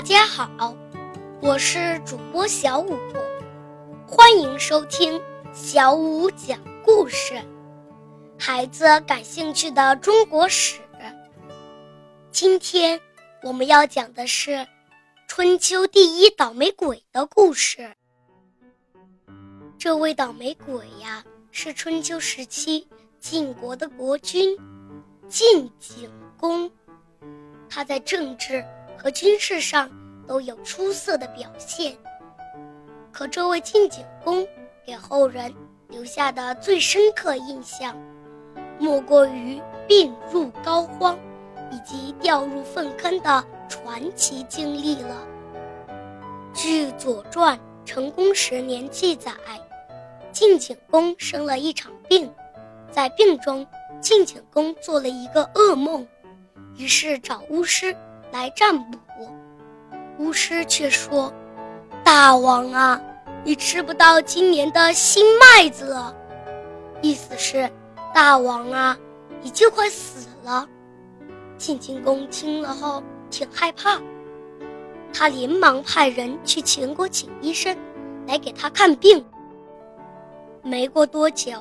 大家好，我是主播小五，欢迎收听小五讲故事。孩子感兴趣的中国史，今天我们要讲的是春秋第一倒霉鬼的故事。这位倒霉鬼呀，是春秋时期晋国的国君晋景公，他在政治。和军事上都有出色的表现，可这位晋景公给后人留下的最深刻印象，莫过于病入膏肓以及掉入粪坑的传奇经历了。据《左传》成公十年记载，晋景公生了一场病，在病中，晋景公做了一个噩梦，于是找巫师。来占卜，巫师却说：“大王啊，你吃不到今年的新麦子了。”意思是，大王啊，你就快死了。晋景公听了后挺害怕，他连忙派人去秦国请医生来给他看病。没过多久，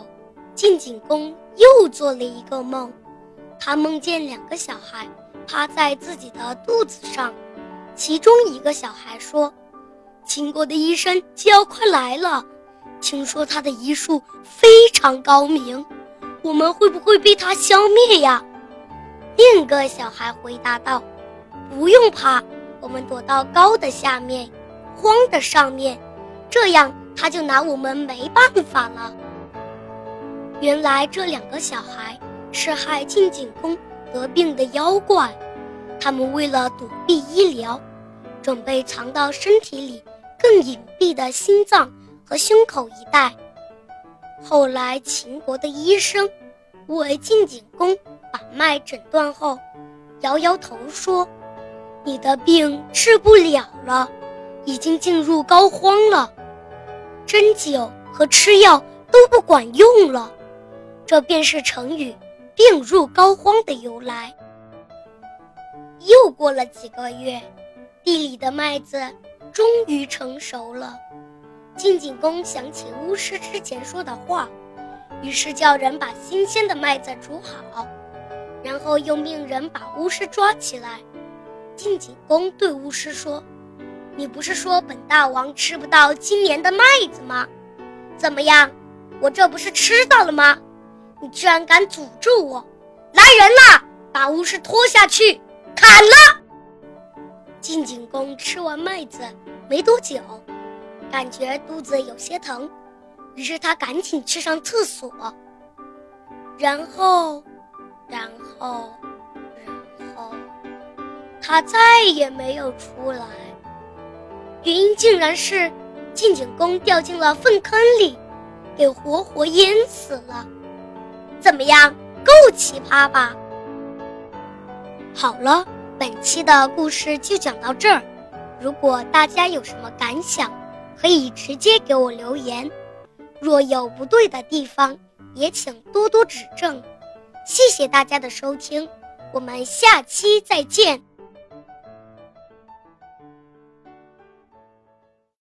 晋景公又做了一个梦，他梦见两个小孩。趴在自己的肚子上，其中一个小孩说：“秦国的医生就要快来了，听说他的医术非常高明，我们会不会被他消灭呀？”另一个小孩回答道：“不用怕，我们躲到高的下面，荒的上面，这样他就拿我们没办法了。”原来这两个小孩是害晋景公。得病的妖怪，他们为了躲避医疗，准备藏到身体里更隐蔽的心脏和胸口一带。后来秦国的医生为晋景公把脉诊断后，摇摇头说：“你的病治不了了，已经进入膏肓了，针灸和吃药都不管用了。”这便是成语。病入膏肓的由来。又过了几个月，地里的麦子终于成熟了。晋景公想起巫师之前说的话，于是叫人把新鲜的麦子煮好，然后又命人把巫师抓起来。晋景公对巫师说：“你不是说本大王吃不到今年的麦子吗？怎么样，我这不是吃到了吗？”你居然敢诅咒我！来人呐，把巫师拖下去砍了！晋景公吃完麦子没多久，感觉肚子有些疼，于是他赶紧去上厕所。然后，然后，然后，他再也没有出来。原因竟然是晋景公掉进了粪坑里，给活活淹死了。怎么样，够奇葩吧？好了，本期的故事就讲到这儿。如果大家有什么感想，可以直接给我留言。若有不对的地方，也请多多指正。谢谢大家的收听，我们下期再见。